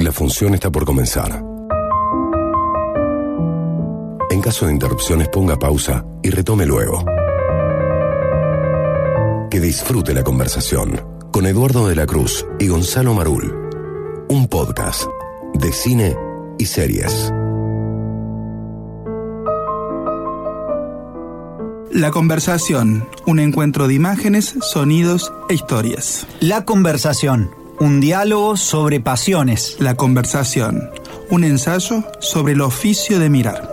La función está por comenzar. En caso de interrupciones ponga pausa y retome luego. Que disfrute la conversación con Eduardo de la Cruz y Gonzalo Marul. Un podcast de cine y series. La conversación, un encuentro de imágenes, sonidos e historias. La conversación, un diálogo sobre pasiones. La conversación, un ensayo sobre el oficio de mirar.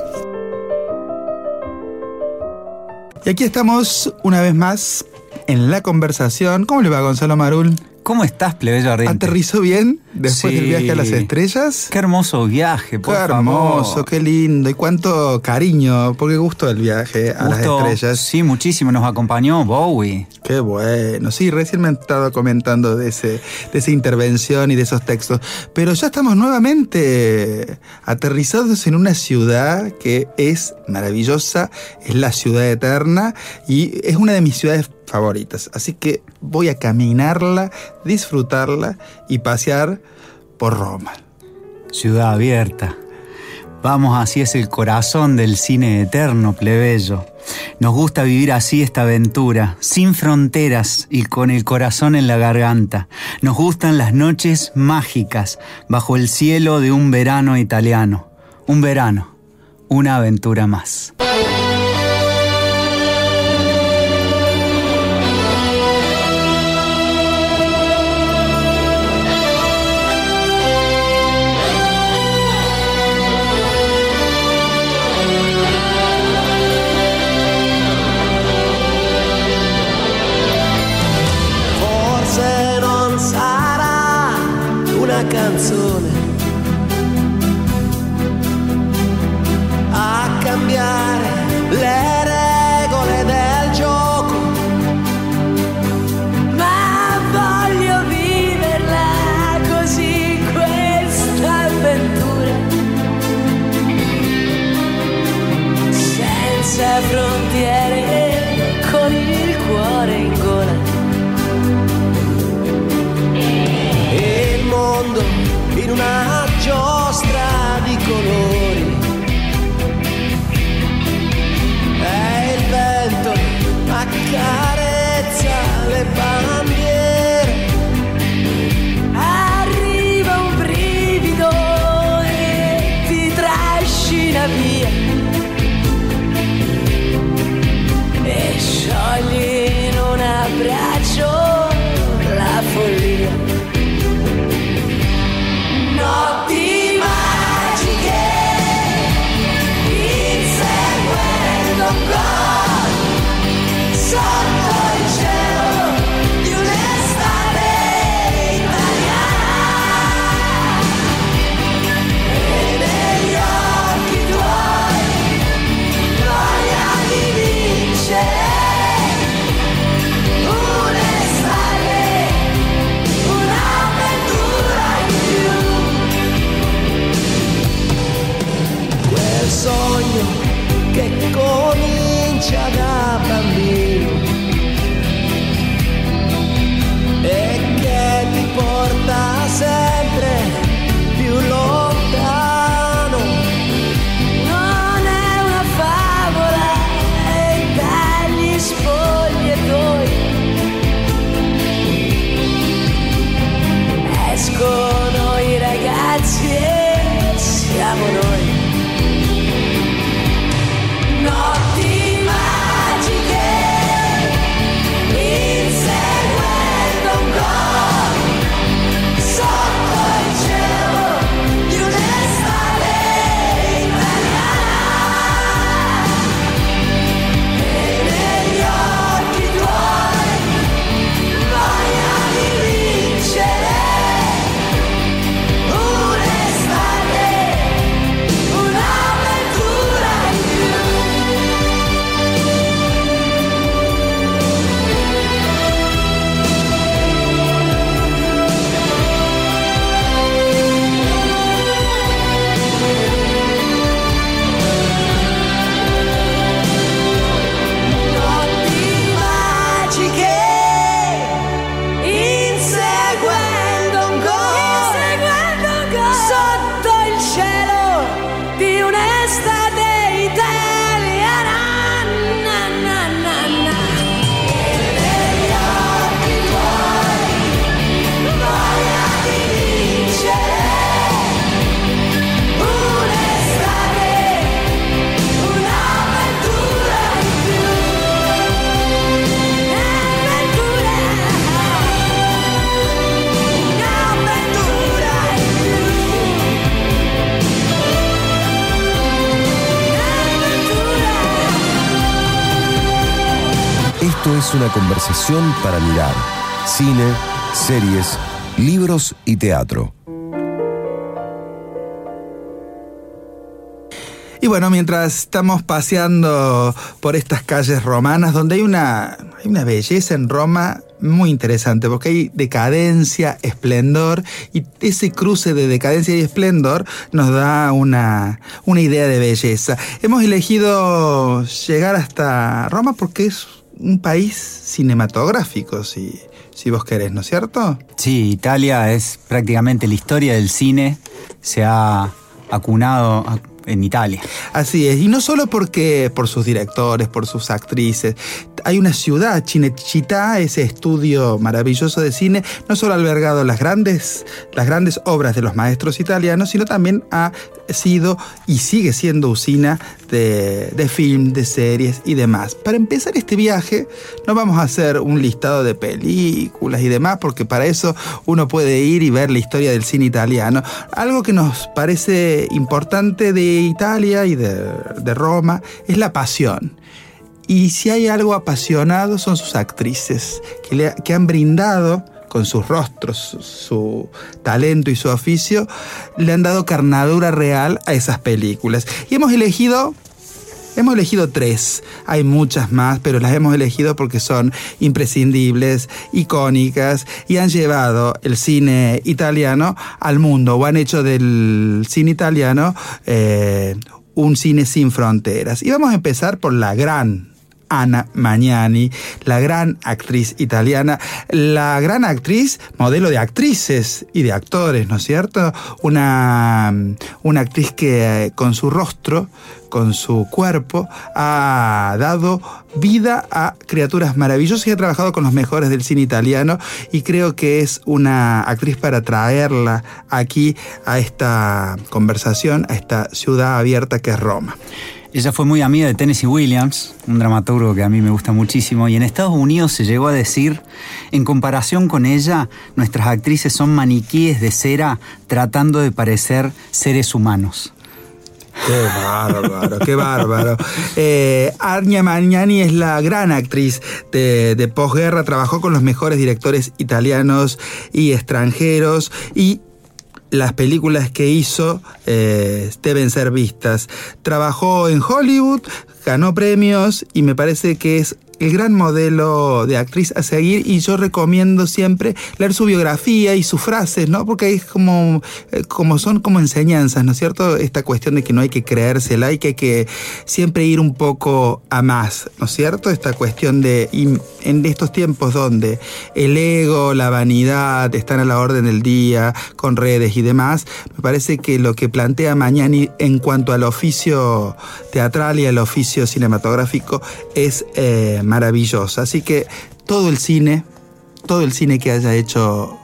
Y aquí estamos una vez más en la conversación. ¿Cómo le va Gonzalo Marul? ¿Cómo estás, plebeyo ardiente? ¿Aterrizó bien después del viaje a las estrellas? Qué hermoso viaje, por Qué hermoso, favor. qué lindo y cuánto cariño, porque gustó el viaje a Gusto. las estrellas. Sí, muchísimo. Nos acompañó Bowie. Qué bueno, sí, recién me han estado comentando de, ese, de esa intervención y de esos textos, pero ya estamos nuevamente aterrizados en una ciudad que es maravillosa, es la ciudad eterna y es una de mis ciudades favoritas, así que voy a caminarla, disfrutarla y pasear por Roma. Ciudad abierta. Vamos, así es el corazón del cine eterno, plebeyo. Nos gusta vivir así esta aventura, sin fronteras y con el corazón en la garganta. Nos gustan las noches mágicas, bajo el cielo de un verano italiano. Un verano, una aventura más. Canzone para mirar cine, series, libros y teatro. Y bueno, mientras estamos paseando por estas calles romanas, donde hay una, hay una belleza en Roma muy interesante, porque hay decadencia, esplendor, y ese cruce de decadencia y esplendor nos da una, una idea de belleza. Hemos elegido llegar hasta Roma porque es un país cinematográfico, si, si vos querés, ¿no es cierto? Sí, Italia es prácticamente la historia del cine, se ha acunado en Italia. Así es, y no solo porque por sus directores, por sus actrices. Hay una ciudad, Cinecittà, ese estudio maravilloso de cine, no solo ha albergado las grandes, las grandes obras de los maestros italianos, sino también ha sido y sigue siendo usina de, de film, de series y demás. Para empezar este viaje, no vamos a hacer un listado de películas y demás, porque para eso uno puede ir y ver la historia del cine italiano. Algo que nos parece importante de Italia y de, de Roma es la pasión. Y si hay algo apasionado son sus actrices, que, le- que han brindado con sus rostros, su, su talento y su oficio, le han dado carnadura real a esas películas. Y hemos elegido Hemos elegido tres, hay muchas más, pero las hemos elegido porque son imprescindibles, icónicas y han llevado el cine italiano al mundo o han hecho del cine italiano eh, un cine sin fronteras. Y vamos a empezar por la gran Anna Magnani, la gran actriz italiana, la gran actriz, modelo de actrices y de actores, ¿no es cierto? Una, una actriz que eh, con su rostro, con su cuerpo, ha dado vida a criaturas maravillosas y ha trabajado con los mejores del cine italiano y creo que es una actriz para traerla aquí a esta conversación, a esta ciudad abierta que es Roma. Ella fue muy amiga de Tennessee Williams, un dramaturgo que a mí me gusta muchísimo, y en Estados Unidos se llegó a decir, en comparación con ella, nuestras actrices son maniquíes de cera tratando de parecer seres humanos. Qué bárbaro, qué bárbaro. Eh, Arnia Magnani es la gran actriz de, de posguerra, trabajó con los mejores directores italianos y extranjeros y las películas que hizo eh, deben ser vistas. Trabajó en Hollywood, ganó premios y me parece que es el gran modelo de actriz a seguir y yo recomiendo siempre leer su biografía y sus frases, ¿no? Porque es como, eh, como son como enseñanzas, ¿no es cierto? Esta cuestión de que no hay que creérsela y que hay que siempre ir un poco a más, ¿no es cierto? Esta cuestión de, en estos tiempos donde el ego, la vanidad están a la orden del día, con redes y demás, me parece que lo que plantea Mañani en cuanto al oficio teatral y al oficio cinematográfico es eh, maravilloso. Así que todo el cine, todo el cine que haya hecho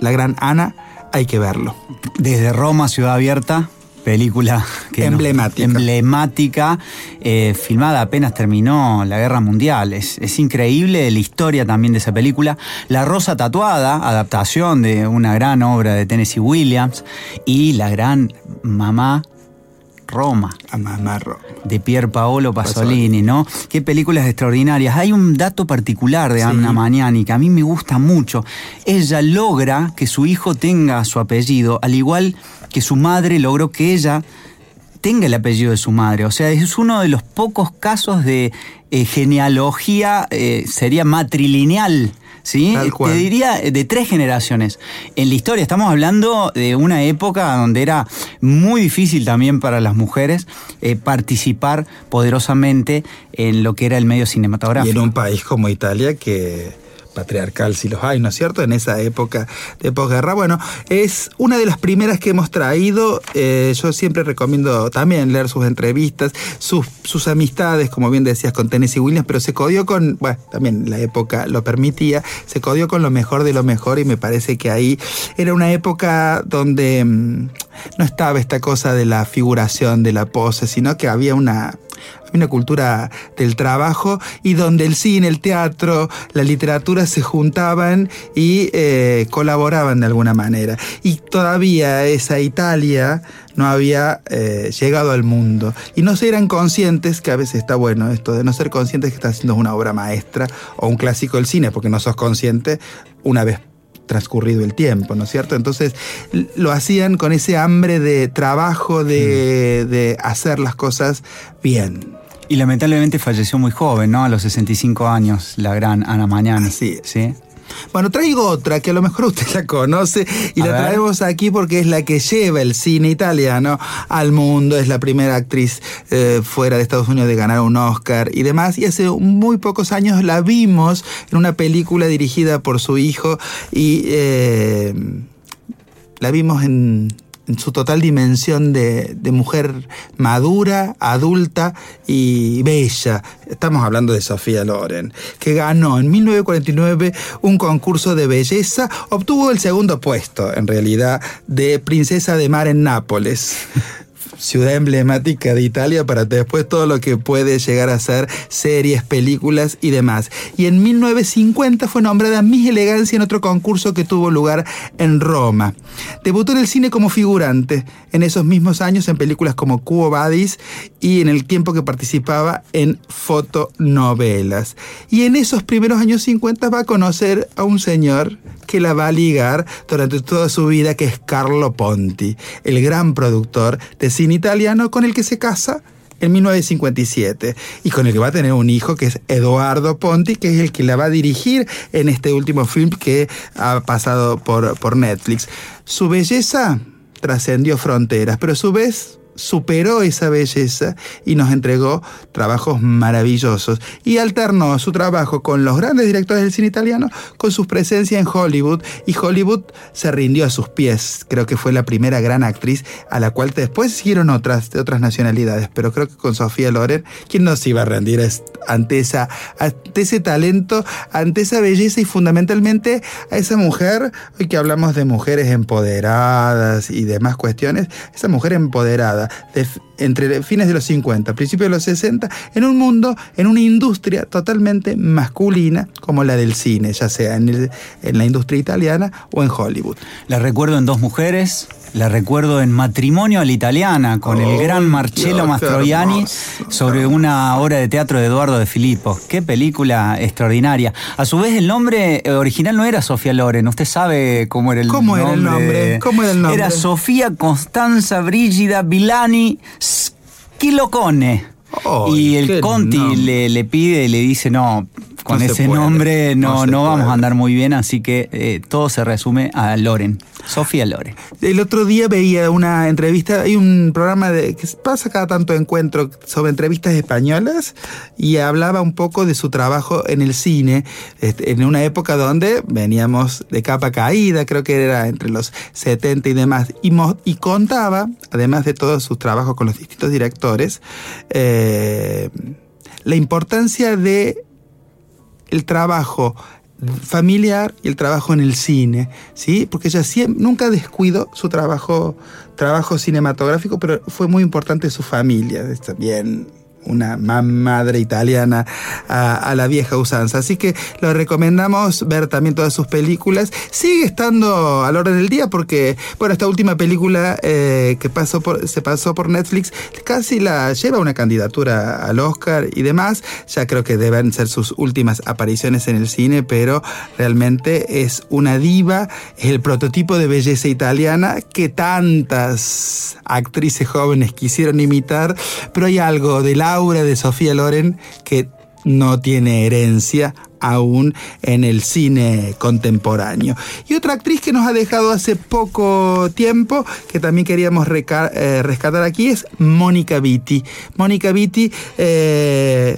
la gran Ana, hay que verlo. Desde Roma, Ciudad Abierta, película que no- emblemática, eh, filmada apenas terminó la Guerra Mundial. Es, es increíble la historia también de esa película. La Rosa Tatuada, adaptación de una gran obra de Tennessee Williams, y la gran Mamá Roma A mamarro. de Pier Paolo Pasolini, ¿no? Qué películas extraordinarias. Hay un dato particular de Sí. Anna Magnani que a mí me gusta mucho. Ella logra que su hijo tenga su apellido, al igual que su madre logró que ella tenga el apellido de su madre. O sea, es uno de los pocos casos de eh, genealogía, eh, sería matrilineal. ¿Sí? Tal cual. Te diría eh, de tres generaciones. En la historia estamos hablando de una época donde era muy difícil también para las mujeres eh, participar poderosamente en lo que era el medio Y cinematográfico. en un país como Italia que patriarcal si los hay, ¿no es cierto? En esa época de posguerra. Bueno, es una de las primeras que hemos traído. Eh, yo siempre recomiendo también leer sus entrevistas, sus, sus amistades, como bien decías, con Tennessee Williams, pero se codió con, bueno, también la época lo permitía, se codió con lo mejor de lo mejor y me parece que ahí era una época donde... no estaba esta cosa de la figuración, de la pose, sino que había una, una cultura del trabajo y donde el cine, el teatro, la literatura se juntaban y eh, colaboraban de alguna manera. Y todavía esa Italia no había eh, llegado al mundo. Y no se eran conscientes, que a veces está bueno esto de no ser conscientes que estás haciendo una obra maestra o un clásico del cine, porque no sos consciente una vez transcurrido el tiempo, ¿no es cierto? Entonces lo hacían con ese hambre de trabajo, de, de hacer las cosas bien. Y lamentablemente falleció muy joven, ¿no? A los 65 años, la gran Ana Mañana. Es. ¿Sí? Bueno, traigo otra que a lo mejor usted la conoce y A la ver. traemos aquí porque es la que lleva el cine italiano al mundo. Es la primera actriz eh, fuera de Estados Unidos de ganar un Oscar y demás. Y hace muy pocos años la vimos en una película dirigida por su hijo y eh, la vimos en, en su total dimensión de, de mujer madura, adulta y bella. Estamos hablando de Sofía Loren, que ganó en 1949 un concurso de belleza, obtuvo el segundo puesto, en realidad, de Princesa de Mar en Nápoles. Ciudad emblemática de Italia para después todo lo que puede llegar a ser series, películas y demás. Y en 1950 fue nombrada Miss Elegancia en otro concurso que tuvo lugar en Roma. Debutó en el cine como figurante en esos mismos años en películas como Cubo Badis y en el tiempo que participaba en fotonovelas. Y en esos primeros años 50 va a conocer a un señor que la va a ligar durante toda su vida, que es Carlo Ponti, el gran productor de cine italiano con el que se casa en 1957 y con el que va a tener un hijo que es Eduardo Ponti, que es el que la va a dirigir en este último film que ha pasado por, por Netflix. Su belleza trascendió fronteras, pero a su vez superó esa belleza y nos entregó trabajos maravillosos y alternó su trabajo con los grandes directores del cine italiano con su presencia en Hollywood y Hollywood se rindió a sus pies. Creo que fue la primera gran actriz a la cual después siguieron otras de otras nacionalidades, pero creo que con Sofía Loren, ¿quién no se iba a rendir ante, esa, ante ese talento, ante esa belleza y fundamentalmente a esa mujer, hoy que hablamos de mujeres empoderadas y demás cuestiones, esa mujer empoderada de f- entre fines de los 50, principios de los 60, en un mundo, en una industria totalmente masculina como la del cine, ya sea en, el- en la industria italiana o en Hollywood. La recuerdo en Dos Mujeres, la recuerdo en Matrimonio a la Italiana, con el Oh, gran Marcello Mastroianni, sobre una obra de teatro de Eduardo de Filippo. Qué película extraordinaria. A su vez, el nombre eh, original no era Sofía Loren. ¿Usted sabe cómo era el ¿Cómo nombre? era el nombre? ¿Cómo era el nombre? Era Sofía Constanza Brigida Villani Schilocone. Ay, y el Conti le, le pide y le dice, no, con No ese puede, nombre no, no vamos puede. a andar muy bien, así que eh, todo se resume a Loren, Sofía Loren. El otro día veía una entrevista, hay un programa de, que pasa cada tanto encuentro sobre entrevistas españolas y hablaba un poco de su trabajo en el cine, este, en una época donde veníamos de capa caída, creo que era entre los 70 y demás, y contaba, además de todos sus trabajos con los distintos directores, eh, la importancia de el trabajo familiar y el trabajo en el cine, ¿sí? Porque ella siem- nunca descuidó su trabajo, trabajo cinematográfico, pero fue muy importante su familia, también una ma- madre italiana a, la vieja usanza. Así que lo recomendamos ver también todas sus películas. Sigue estando a la hora del día porque, bueno, esta última película eh, que pasó por, se pasó por Netflix casi la lleva una candidatura al Oscar y demás. Ya creo que deben ser sus últimas apariciones en el cine, pero realmente es una diva, es el prototipo de belleza italiana que tantas actrices jóvenes quisieron imitar, pero hay algo del de Sofía Loren que no tiene herencia aún en el cine contemporáneo. Y otra actriz que nos ha dejado hace poco tiempo, que también queríamos eh, rescatar aquí, es Mónica Vitti. Mónica Vitti eh,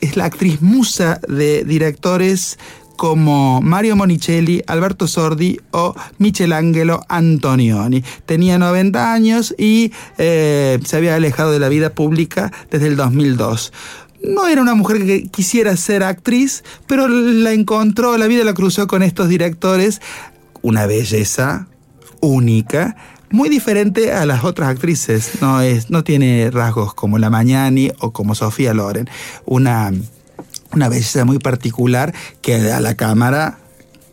es la actriz musa de directores como Mario Monicelli, Alberto Sordi o Michelangelo Antonioni. Tenía 90 años y eh, se había alejado de la vida pública desde el 2002. No era una mujer que quisiera ser actriz, pero la encontró, la vida la cruzó con estos directores, una belleza única, muy diferente a las otras actrices. No, es, no tiene rasgos como la Mañani o como Sofía Loren. Una, una belleza muy particular que a la cámara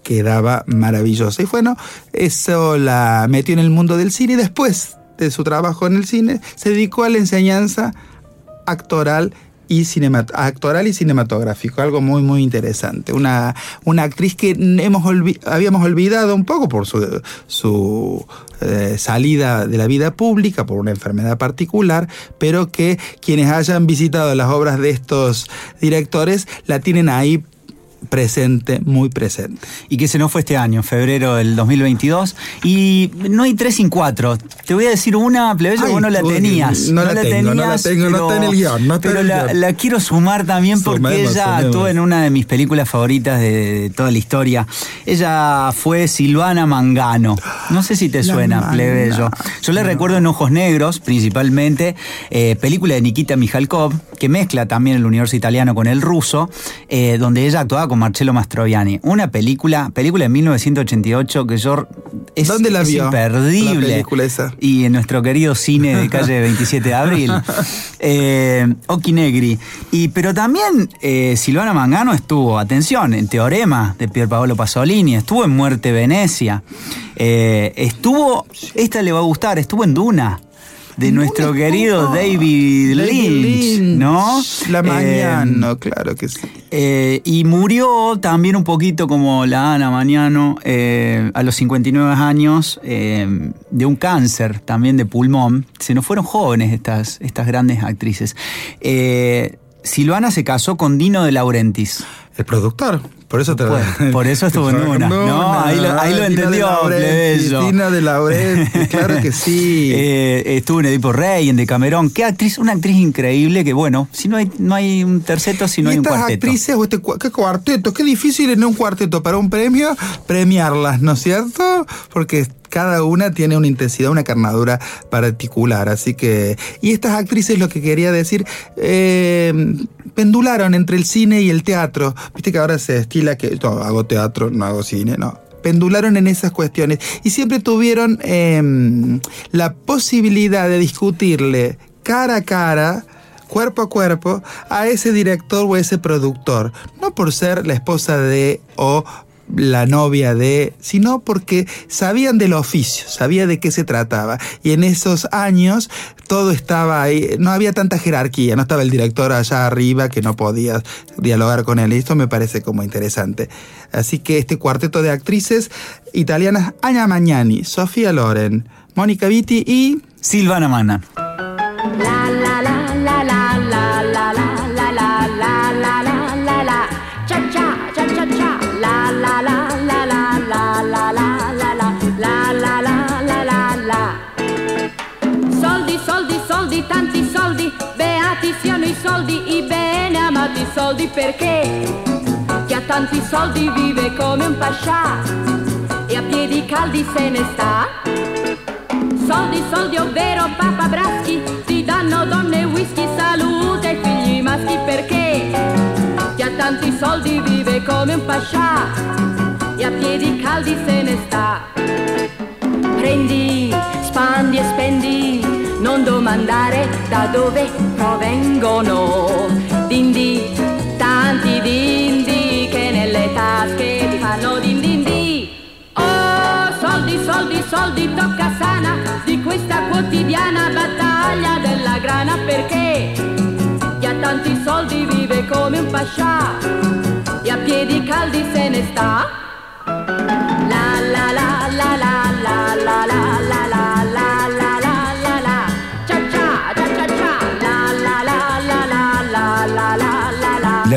quedaba maravillosa. Y bueno, eso la metió en el mundo del cine y después de su trabajo en el cine se dedicó a la enseñanza actoral y actoral y cinematográfico, algo muy muy interesante. Una, una actriz que hemos habíamos olvidado un poco por su, su eh, salida de la vida pública, por una enfermedad particular, pero que quienes hayan visitado las obras de estos directores la tienen ahí presente, muy presente. Y que se nos fue este año, febrero del 2022. Y no hay tres sin cuatro. Te voy a decir una, plebeyo, vos no la tenías. no la tengo, no la tengo, no pero- está en el guion, no está pero en el la, la quiero sumar también porque Sumemos, ella sumemos. actuó en una de mis películas favoritas de, toda la historia. Ella fue Silvana Mangano. No sé si te La suena, plebeyo. Yo la recuerdo en Ojos Negros, principalmente, eh, película de Nikita Mikhalkov, que mezcla también el universo italiano con el ruso, eh, donde ella actuaba con Marcello Mastroianni. Una película, película de 1988 que yo es, ¿Dónde la es vio, imperdible. la película esa? Y en nuestro querido cine de calle 27 de abril. eh, Occhi Negri. Y, pero también eh, Silvana Mangano estuvo, atención, en Teorema de Pier Paolo Pasolini, estuvo en Muerte Venecia, eh, estuvo, esta le va a gustar, estuvo en Duna. De nuestro querido David Lynch, ¿no? La Eh, mañana, claro que sí. eh, y murió también un poquito como la Ana Mañano eh, a los 59 años eh, de un cáncer también de pulmón. Se nos fueron jóvenes estas, estas grandes actrices. Eh, Silvana se casó con Dino de Laurentiis. El productor. Por eso te por eso estuvo en una. No, ahí lo- ahí entendió, plebeyo. Dino de Laurentiis, claro que sí. Eh, estuvo en Edipo Rey, en Decamerón. Qué actriz, una actriz increíble que, bueno, si no hay, no hay un terceto, si no y hay un estas cuarteto. actrices, o este, qué cuarteto, qué difícil en un cuarteto para un premio premiarlas, ¿no es cierto? Porque cada una tiene una intensidad, una carnadura particular. Así que. Y estas actrices, lo que quería decir, eh, pendularon entre el cine y el teatro. Viste que ahora se estila que no, hago teatro, no hago cine, no. Pendularon en esas cuestiones y siempre tuvieron eh, la posibilidad de discutirle cara a cara cuerpo a cuerpo a ese director o ese productor. No por ser la esposa de o la novia de, sino porque sabían del oficio, sabía de qué se trataba. Y en esos años todo estaba ahí, no había tanta jerarquía, no estaba el director allá arriba que no podía dialogar con él. Y esto me parece como interesante. Así que este cuarteto de actrices italianas, Ana Magnani, Sofía Loren, Mónica Vitti y Silvana Mana. Soldi, i bene amati soldi perché chi ha tanti soldi vive come un pascià e a piedi caldi se ne sta. Soldi, soldi, ovvero Papa Braschi, ti danno donne, whisky, salute ai figli maschi perché chi ha tanti soldi vive come un pascià e a piedi caldi se ne sta. Prendi, spandi e spendi, domandare da dove provengono. Dindi, tanti dindi che nelle tasche ti fanno din din di. Oh, soldi, soldi, soldi, tocca sana di questa quotidiana battaglia della grana perché chi ha tanti soldi vive come un pascià e a piedi caldi se ne sta.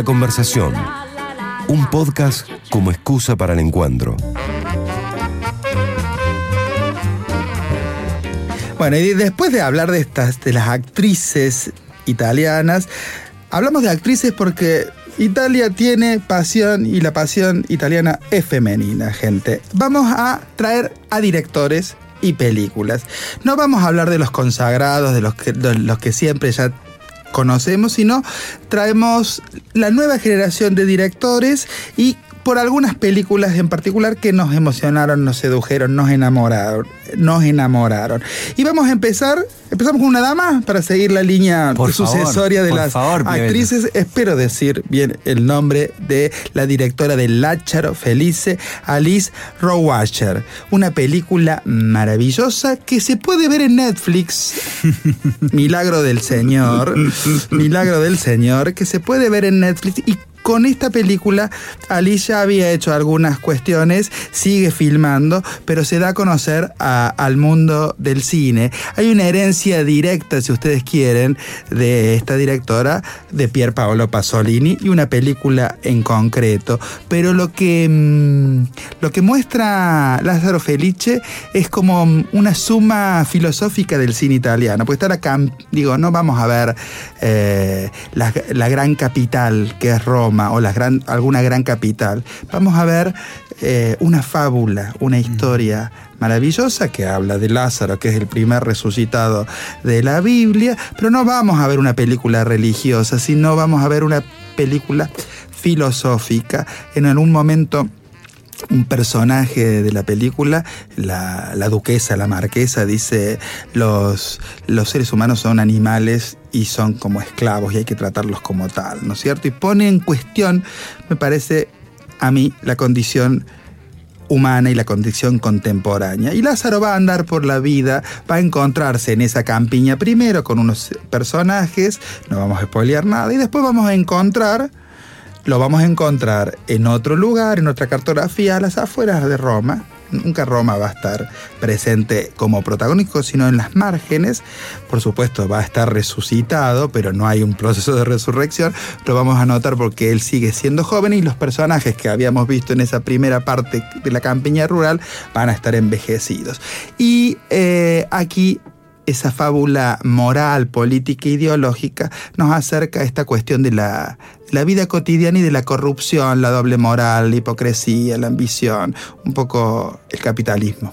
Conversación. Un podcast como excusa para el encuentro. Bueno, y después de hablar de estas, de las actrices italianas, hablamos de actrices porque Italia tiene pasión y la pasión italiana es femenina, gente. Vamos a traer a directores y películas. No vamos a hablar de los consagrados, de los que siempre ya conocemos, sino traemos la nueva generación de directores y por algunas películas en particular que nos emocionaron, nos sedujeron, nos enamoraron, nos enamoraron. Y vamos a empezar, empezamos con una dama para seguir la línea Por favor, sucesoria de las favor, actrices. Espero decir bien el nombre de la directora de Lácharo Felice, Alice Rohrwacher. Una película maravillosa que se puede ver en Netflix. Milagro del Señor. Milagro del Señor, que se puede ver en Netflix y con esta película, Alice ya había hecho algunas cuestiones, sigue filmando, pero se da a conocer al mundo del cine. Hay una herencia directa, si ustedes quieren, de esta directora, de Pier Paolo Pasolini, y una película en concreto. Pero lo que, mm, lo que muestra Lázaro Felice es como mm, una suma filosófica del cine italiano. Pues está la cam- digo, no vamos a ver eh, la gran capital que es Roma o la gran, alguna gran capital. Vamos a ver eh, una fábula, una historia maravillosa que habla de Lázaro, que es el primer resucitado de la Biblia, pero no vamos a ver una película religiosa, sino vamos a ver una película filosófica. En algún momento un personaje de la película, la, la duquesa, la marquesa, dice, los, los seres humanos son animales y son como esclavos y hay que tratarlos como tal, ¿no es cierto? Y pone en cuestión, me parece a mí, la condición humana y la condición contemporánea. Y Lázaro va a andar por la vida, va a encontrarse en esa campiña primero con unos personajes, no vamos a spoilear nada, y después vamos a encontrar lo vamos a encontrar en otro lugar, en otra cartografía, a las afueras de Roma. Nunca Roma va a estar presente como protagónico, sino en las márgenes. Por supuesto, va a estar resucitado, pero no hay un proceso de resurrección. Lo vamos a notar porque él sigue siendo joven y los personajes que habíamos visto en esa primera parte de la campiña rural van a estar envejecidos. Y eh, aquí esa fábula moral, política e ideológica nos acerca a esta cuestión de la, la vida cotidiana y de la corrupción, la doble moral, la hipocresía, la ambición, un poco el capitalismo.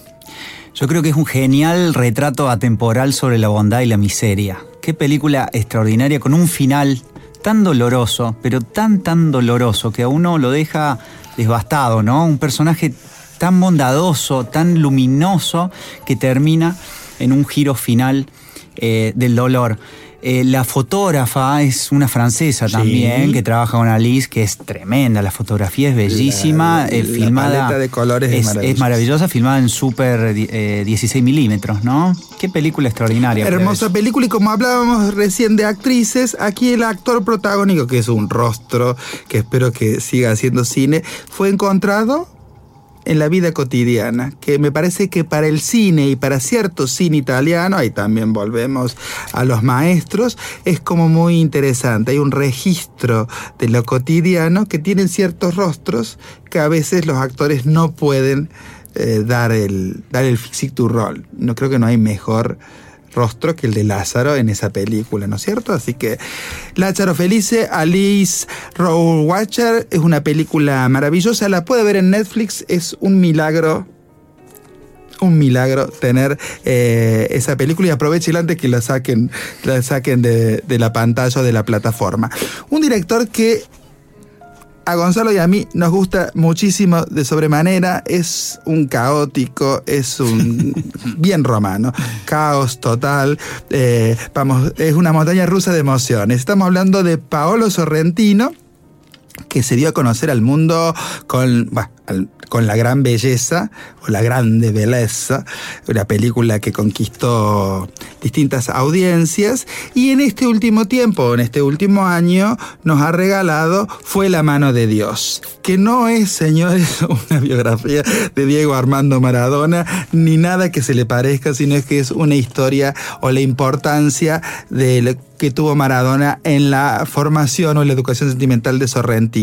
Yo creo que es un genial retrato atemporal sobre la bondad y la miseria. Qué película extraordinaria con un final tan doloroso, pero tan tan doloroso que a uno lo deja devastado, ¿no? Un personaje tan bondadoso, tan luminoso que termina en un giro final eh, del dolor. Eh, la fotógrafa es una francesa Sí. también que trabaja con Alice, que es tremenda. La fotografía es bellísima, La- eh, la filmada. paleta de colores es es, maravillosa. es maravillosa, filmada en super eh, 16 milímetros, ¿no? Qué película extraordinaria. Hermosa película y como hablábamos recién de actrices, aquí el actor protagónico, que es un rostro que espero que siga haciendo cine, fue encontrado en la vida cotidiana, que me parece que para el cine y para cierto cine italiano, ahí también volvemos a los maestros, es como muy interesante. Hay un registro de lo cotidiano que tienen ciertos rostros que a veces los actores no pueden eh, dar el dar el rol. No creo que no hay mejor rostro que el de Lázaro en esa película, ¿no es cierto? Así que Lázaro Felice, Alice Rohrwacher es una película maravillosa, la puede ver en Netflix, es un milagro un milagro tener eh, esa película y aprovechen antes que la saquen, la saquen de, de la pantalla o de la plataforma. Un director que a Gonzalo y a mí nos gusta muchísimo de sobremanera. Es un caótico, es un bien romano. Caos total. eh, vamos, es una montaña rusa de emociones. Estamos hablando de Paolo Sorrentino que se dio a conocer al mundo con, con la gran belleza o la grande belleza, una película que conquistó distintas audiencias y en este último tiempo, en este último año, nos ha regalado Fue la mano de Dios, que no es, señores, una biografía de Diego Armando Maradona, ni nada que se le parezca, sino es que es una historia o la importancia de lo que tuvo Maradona en la formación o la educación sentimental de Sorrentino.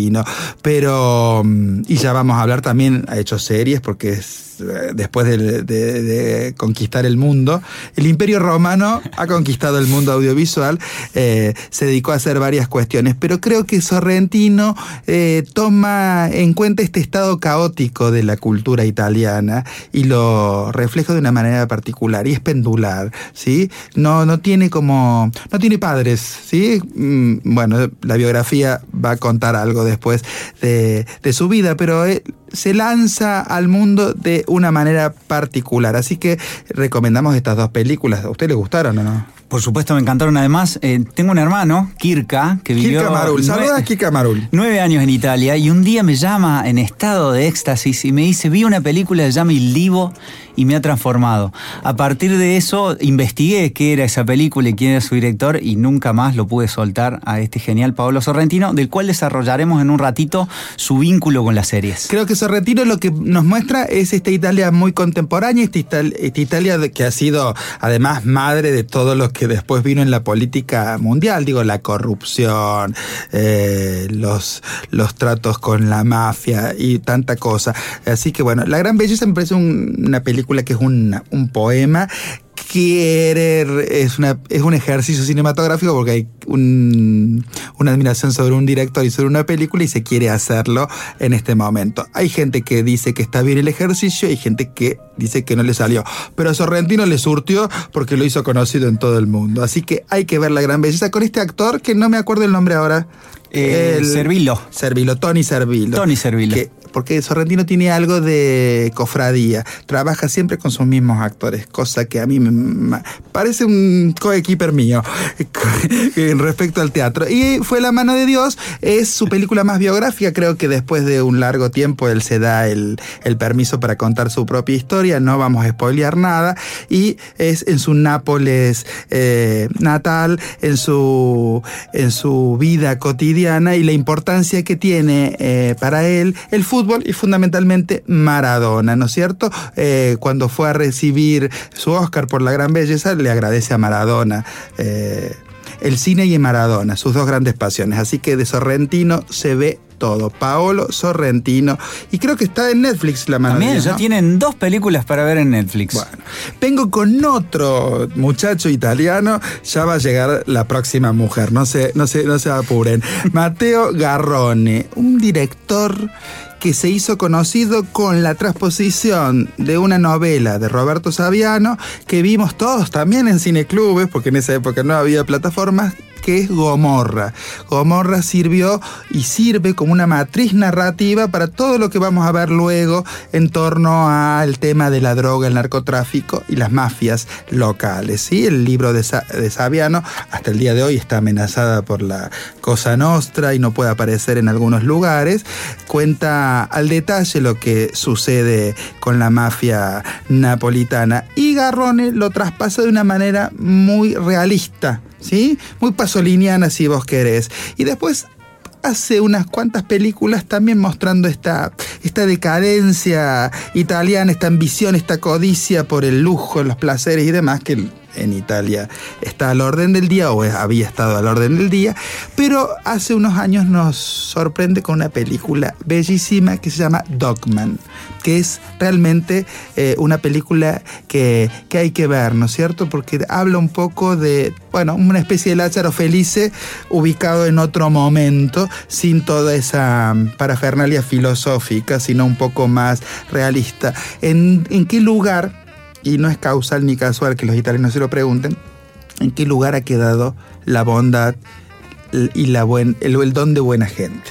Pero, mm, y ya vamos a hablar también, ha hecho series porque es eh, después de, conquistar el mundo, el imperio romano ha conquistado el mundo audiovisual, eh, se dedicó a hacer varias cuestiones, pero creo que Sorrentino eh, toma en cuenta este estado caótico de la cultura italiana y lo refleja de una manera particular y es pendular, ¿sí? No, no tiene como, no tiene padres, ¿sí? Mm, Bueno, la biografía va a contar algo después de, de su vida, pero él se lanza al mundo de una manera particular. Así que recomendamos estas dos películas. ¿A usted le gustaron o no? Por supuesto, me encantaron. Además, eh, tengo un hermano, Kirka, que vivió. Kika Marul. Saluda a Kika Marul. Nueve años en Italia y un día me llama en estado de éxtasis y me dice, vi una película que se llama Il Divo y me ha transformado. A partir de eso investigué qué era esa película y quién era su director y nunca más lo pude soltar a este genial Pablo Sorrentino, del cual desarrollaremos en un ratito su vínculo con las series. Creo que Sorrentino lo que nos muestra es esta Italia muy contemporánea, esta, Ital- esta Italia que ha sido además madre de todo lo que después vino en la política mundial, digo, la corrupción, eh, los, los tratos con la mafia y tanta cosa. Así que bueno, La Gran Belleza me parece un- una película que es un, un poema quiere es una es un ejercicio cinematográfico porque hay un- una admiración sobre un director y sobre una película y se quiere hacerlo en este momento. Hay gente que dice que está bien el ejercicio y hay gente que dice que no le salió, pero a Sorrentino le surtió porque lo hizo conocido en todo el mundo. Así que hay que ver la gran belleza con este actor que no me acuerdo el nombre ahora. Eh, Servilo. Servilo, Tony Servilo. Tony Servillo. Que- porque Sorrentino tiene algo de cofradía. Trabaja siempre con sus mismos actores, cosa que a mí me, parece un coequiper mío respecto al teatro. Y fue La mano de Dios, es su película más biográfica. Creo que después de un largo tiempo él se da el, permiso para contar su propia historia. No vamos a spoilear nada. Y es en su Nápoles eh, natal, en su, en su vida cotidiana y la importancia que tiene eh, para él el fútbol y fundamentalmente Maradona, ¿no es cierto? Eh, cuando fue a recibir su Oscar por la gran belleza, le agradece a Maradona. eh, el cine y Maradona, sus dos grandes pasiones. Así que de Sorrentino se ve todo. Paolo Sorrentino. Y creo que está en Netflix la mano También ya ¿no? tienen dos películas para ver en Netflix. Bueno, vengo con otro muchacho italiano. Ya va a llegar la próxima mujer. No se, no se, no se apuren. Matteo Garrone, un director que se hizo conocido con la transposición de una novela de Roberto Saviano que vimos todos también en cineclubes, porque en esa época no había plataformas, que es Gomorra. Gomorra sirvió y sirve como una matriz narrativa para todo lo que vamos a ver luego en torno al tema de la droga, el narcotráfico y las mafias locales. ¿sí? El libro de, Sa- de Saviano hasta el día de hoy está amenazada por la Cosa Nostra y no puede aparecer en algunos lugares. Cuenta al detalle lo que sucede con la mafia napolitana y Garrone lo traspasa de una manera muy realista. ¿Sí? Muy pasoliniana si vos querés. Y después hace unas cuantas películas también mostrando esta, esta decadencia italiana, esta ambición, esta codicia por el lujo, los placeres y demás que en Italia está al orden del día o había estado al orden del día, pero hace unos años nos sorprende con una película bellísima que se llama Dogman, que es realmente eh, una película que, que hay que ver, ¿no es cierto? Porque habla un poco de, bueno, una especie de Lázaro Felice ubicado en otro momento, sin toda esa parafernalia filosófica, sino un poco más realista. ¿En, en qué lugar? Y no es causal ni casual que los italianos se lo pregunten, ¿en qué lugar ha quedado la bondad y la buen, el, el don de buena gente?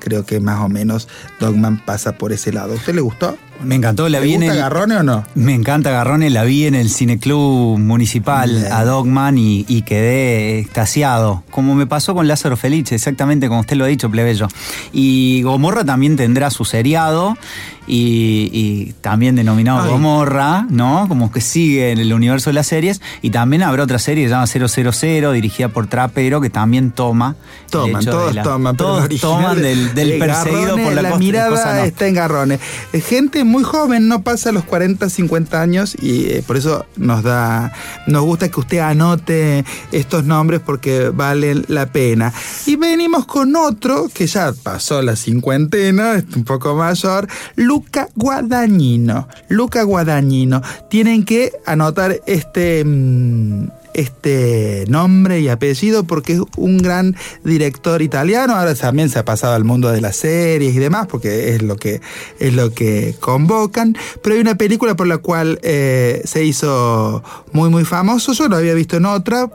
Creo que más o menos Dogman pasa por ese lado. ¿A usted le gustó? Me encantó, la ¿Le vi en gusta el... Garrone o no? Me encanta Garrone, la vi en el Cineclub Municipal Bien. a Dogman y, y quedé extasiado. Como me pasó con Lázaro Felice, exactamente como usted lo ha dicho, plebeyo. Y Gomorra también tendrá su seriado y, y también denominado Ay. Gomorra, ¿no? Como que sigue en el universo de las series. Y también habrá otra serie que se llama 000, dirigida por Trapero, que también toma. Toman, todos la- toman. Todos toman de- del, del de perseguido por la, La costa- mirada cosa está en Garrone. Eh, Gente muy joven, no pasa los 40, 50 años y eh, por eso nos da, nos gusta que usted anote estos nombres porque valen la pena. Y venimos con otro que ya pasó la cincuentena, es un poco mayor, Luca Guadagnino. Luca Guadagnino. Tienen que anotar este... mm, este nombre y apellido porque es un gran director italiano. Ahora también se ha pasado al mundo de las series y demás porque es lo que, es lo que convocan. Pero hay una película por la cual eh, se hizo muy, muy famoso. Yo lo había visto en otra,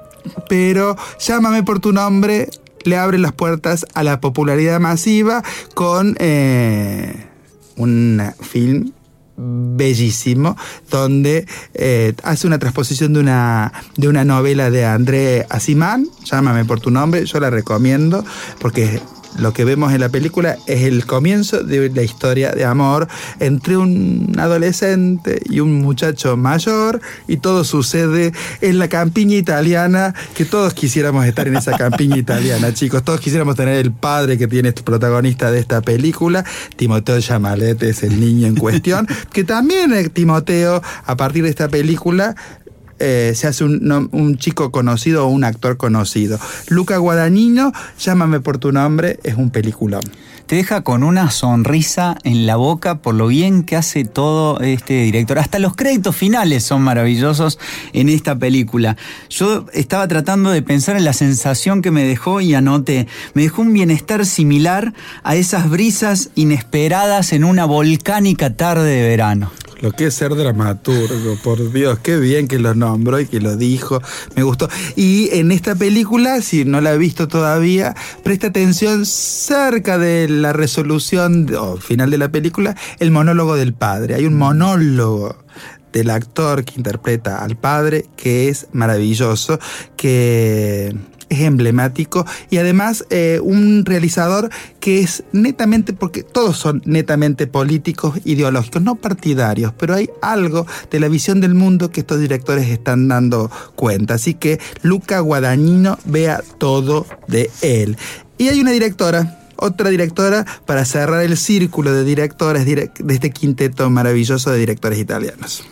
pero Llámame por tu nombre le abre las puertas a la popularidad masiva con eh, un film bellísimo, donde eh, hace una transposición de una, de una novela de André Asimán, Llámame por tu nombre, yo la recomiendo, porque lo que vemos en la película es el comienzo de la historia de amor entre un adolescente y un muchacho mayor y todo sucede en la campiña italiana que todos quisiéramos estar en esa campiña italiana chicos. Todos quisiéramos tener el padre que tiene este protagonista de esta película. Timoteo Chamalet es el niño en cuestión que también eh, Timoteo a partir de esta película eh, se hace un, un chico conocido o un actor conocido. Luca Guadagnino, Llámame por tu nombre, es un peliculón. Te deja con una sonrisa en la boca por lo bien que hace todo este director. Hasta los créditos finales son maravillosos en esta película. Yo estaba tratando de pensar en la sensación que me dejó y anoté. Me dejó un bienestar similar a esas brisas inesperadas en una volcánica tarde de verano. Lo que es ser dramaturgo, por Dios, qué bien que lo nombró y que lo dijo, me gustó. Y en esta película, si no la he visto todavía, presta atención cerca de la resolución o final de la película, el monólogo del padre. Hay un monólogo del actor que interpreta al padre que es maravilloso, que es emblemático y además eh, un realizador que es netamente, porque todos son netamente políticos, ideológicos, no partidarios, pero hay algo de la visión del mundo que estos directores están dando cuenta. Así que Luca Guadagnino vea todo de él. Y hay una directora. Otra directora para cerrar el círculo de directores direc- de este quinteto maravilloso de directores italianos.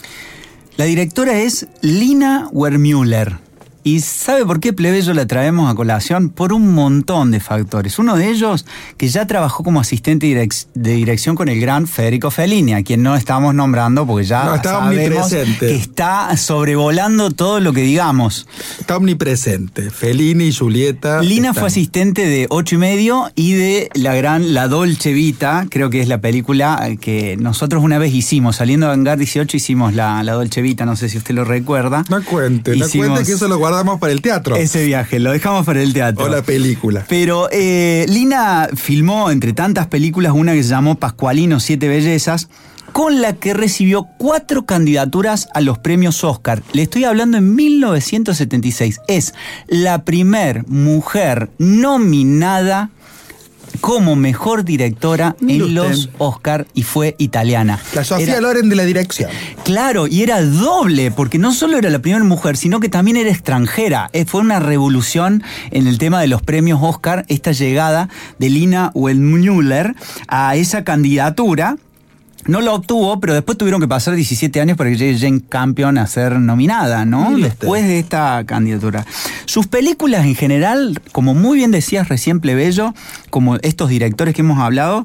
La directora es Lina Wermüller. ¿Y sabe por qué plebeyo la traemos a colación? Por un montón de factores. Uno de ellos, que ya trabajó como asistente de dirección con el gran Federico Fellini, a quien no estamos nombrando porque ya No, está sabemos que está sobrevolando todo lo que digamos. Está omnipresente. Fellini y Julieta. Lina están- fue asistente de ocho y medio y de la gran La Dolce Vita, creo que es la película que nosotros una vez hicimos, saliendo de Hangar 18 hicimos la, la Dolce Vita, no sé si usted lo recuerda. No cuente, no Hicimos cuente que eso lo guardamos para el teatro. Ese viaje, lo dejamos para el teatro. O la película. Pero eh, Lina filmó, entre tantas películas, una que se llamó Pascualino Siete Bellezas, con la que recibió cuatro candidaturas a los premios Oscar. Le estoy hablando en 1976. Es la primer mujer nominada como mejor directora en usted. los Oscar y fue italiana. La Sofía Era- Loren de la dirección. Claro, y era doble, porque no solo era la primera mujer, sino que también era extranjera. Eh, Fue una revolución en el tema de los premios Oscar, esta llegada de Lina Wermüller a esa candidatura. No lo obtuvo, pero después tuvieron que pasar 17 años para que llegue Jane Campion a ser nominada, ¿no? Después de esta candidatura. Sus películas en general, como muy bien decías recién Plebeyo, como estos directores que hemos hablado,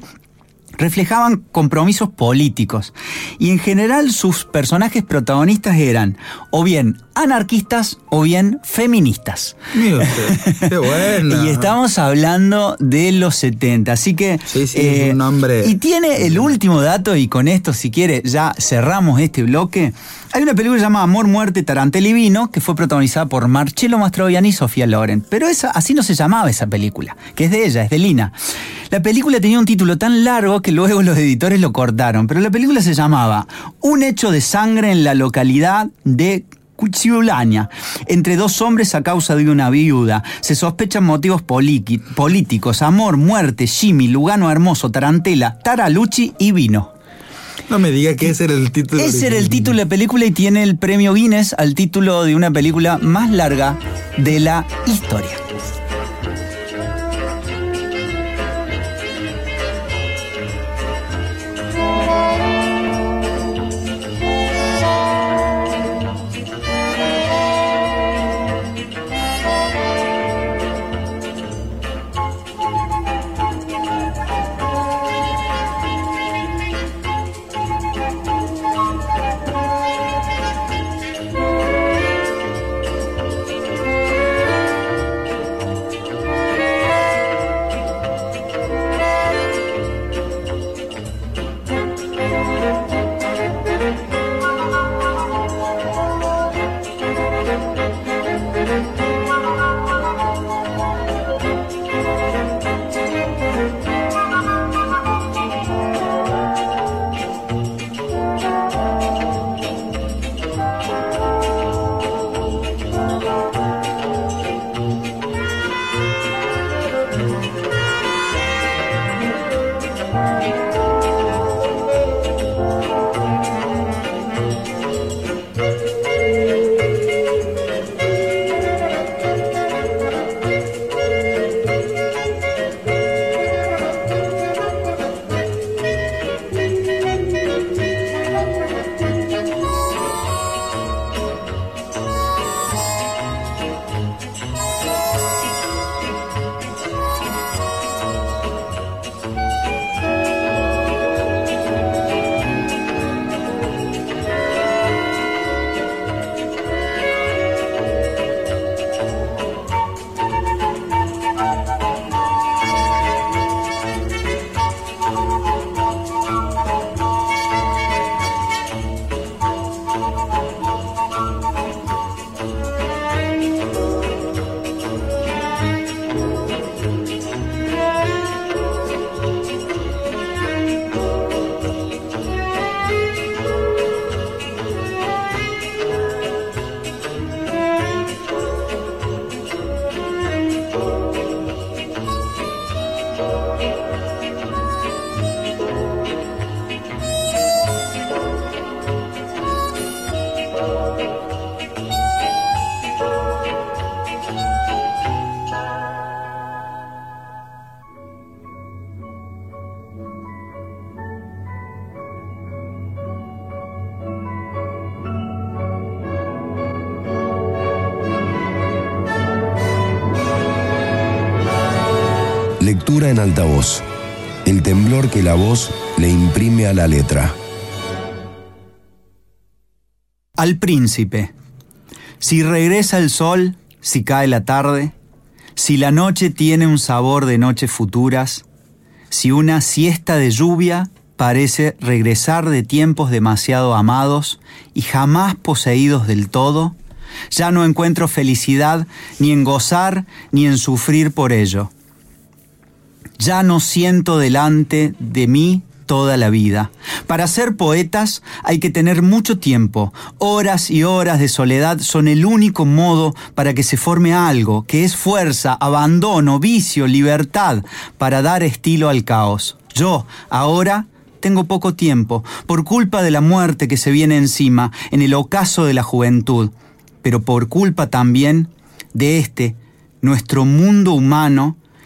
reflejaban compromisos políticos. Y en general sus personajes protagonistas eran o bien anarquistas o bien feministas. Usted, qué bueno. Y estamos hablando de los 70, así que... eh, Sí, sí, es un nombre- Y tiene el último dato, y con esto, si quiere, ya cerramos este bloque. Hay una película llamada Amor, Muerte, Tarantella y Vino, que fue protagonizada por Marcello Mastroianni y Sofía Loren. Pero esa, así no se llamaba esa película, que es de ella, es de Lina. La película tenía un título tan largo que luego los editores lo cortaron, pero la película se llamaba Un hecho de sangre en la localidad de Cuchibulaña, entre dos hombres a causa de una viuda. Se sospechan motivos políticos, amor, muerte, Jimmy, Lugano Hermoso, Tarantela, Taralucci y Vino. No me diga que ese era el título. Ese era el título de la película y tiene el premio Guinness al título de una película más larga de la historia. En altavoz. El temblor que la voz le imprime a la letra. Al príncipe. Si regresa el sol, si cae la tarde, si la noche tiene un sabor de noches futuras, si una siesta de lluvia parece regresar de tiempos demasiado amados y jamás poseídos del todo, ya no encuentro felicidad ni en gozar ni en sufrir por ello. Ya no siento delante de mí toda la vida. Para ser poetas hay que tener mucho tiempo. Horas y horas de soledad son el único modo para que se forme algo, que es fuerza, abandono, vicio, libertad, para dar estilo al caos. Yo, ahora, tengo poco tiempo, por culpa de la muerte que se viene encima, en el ocaso de la juventud, pero por culpa también de este, nuestro mundo humano,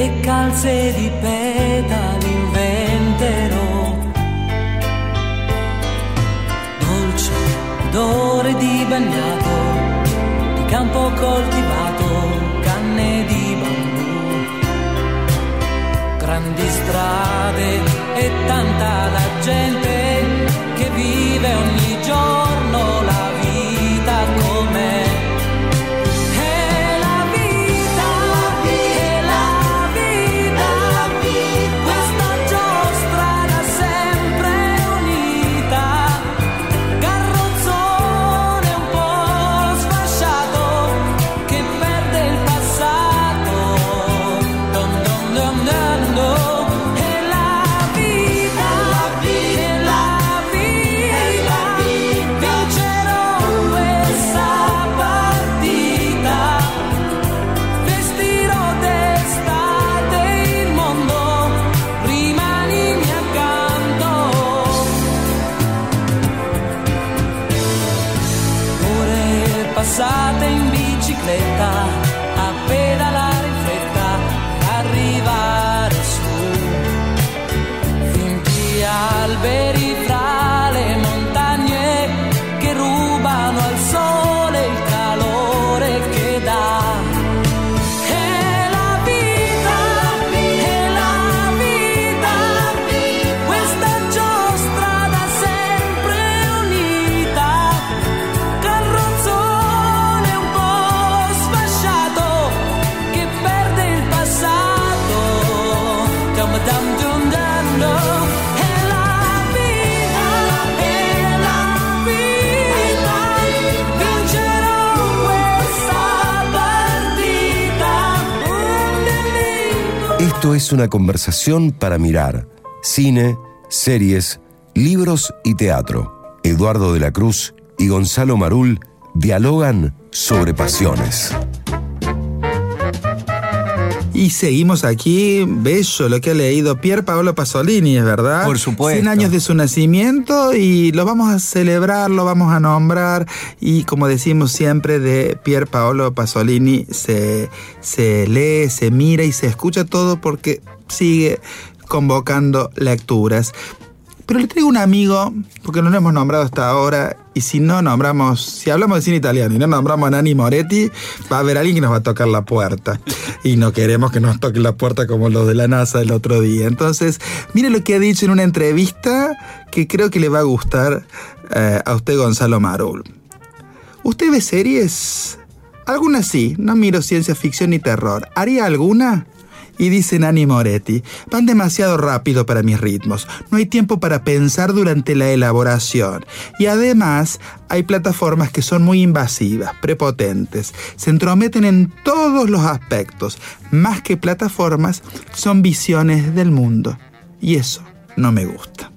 e calze di pedali inventerò. Dolce odore di bagnato, di campo coltivato, canne di bambù grandi strade e tanta la gente che vive ogni giorno una conversación para mirar cine, series, libros y teatro. Eduardo de la Cruz y Gonzalo Marul dialogan sobre pasiones. Y seguimos aquí, bello lo que ha leído Pier Paolo Pasolini, es verdad. Por supuesto. 100 años de su nacimiento y lo vamos a celebrar, lo vamos a nombrar. Y como decimos siempre, de Pier Paolo Pasolini se, se lee, se mira y se escucha todo porque sigue convocando lecturas. Pero le traigo un amigo, porque no lo hemos nombrado hasta ahora, y si no nombramos, si hablamos de cine italiano y no nombramos a Nani Moretti, va a haber alguien que nos va a tocar la puerta. Y no queremos que nos toquen la puerta como los de la NASA el otro día. Entonces, mire lo que ha dicho en una entrevista que creo que le va a gustar eh, a usted, Gonzalo Marul. ¿Usted ve series? Algunas sí, no miro ciencia ficción ni terror. ¿Haría alguna? Y dice Nani Moretti, van demasiado rápido para mis ritmos, no hay tiempo para pensar durante la elaboración. Y además hay plataformas que son muy invasivas, prepotentes, se entrometen en todos los aspectos. Más que plataformas, son visiones del mundo. Y eso no me gusta.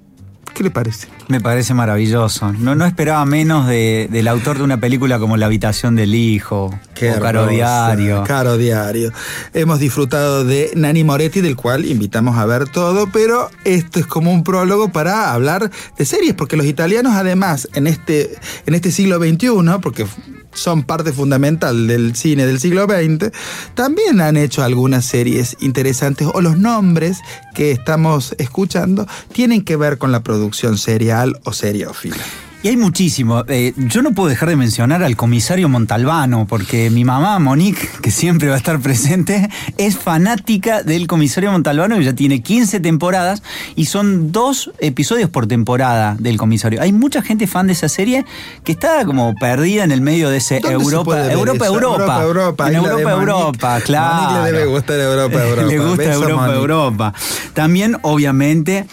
¿Qué ¿Qué le parece? Me parece maravilloso. No, no esperaba menos de- del autor de una película como La habitación del hijo o Caro. Diario. Caro Diario. Hemos disfrutado de Nani Moretti, del cual invitamos a ver todo, pero esto es como un prólogo para hablar de series, porque los italianos además en este, en este siglo XXI, porque son parte fundamental del cine del siglo XX, también han hecho algunas series interesantes o los nombres que estamos escuchando tienen que ver con la producción serial o seriófila. Y hay muchísimo. Eh, yo no puedo dejar de mencionar al comisario Montalbano, porque mi mamá, Monique, que siempre va a estar presente, es fanática del comisario Montalbano, que ya tiene 15 temporadas y son dos episodios por temporada del comisario. Hay mucha gente fan de esa serie que está como perdida en el medio de ese ¿Dónde se Europa, Europa, eso? Europa, Europa, En Europa. Europa, claro. Monique le debe gustar Europa, Europa. Le gusta Europa. Europa. También, obviamente,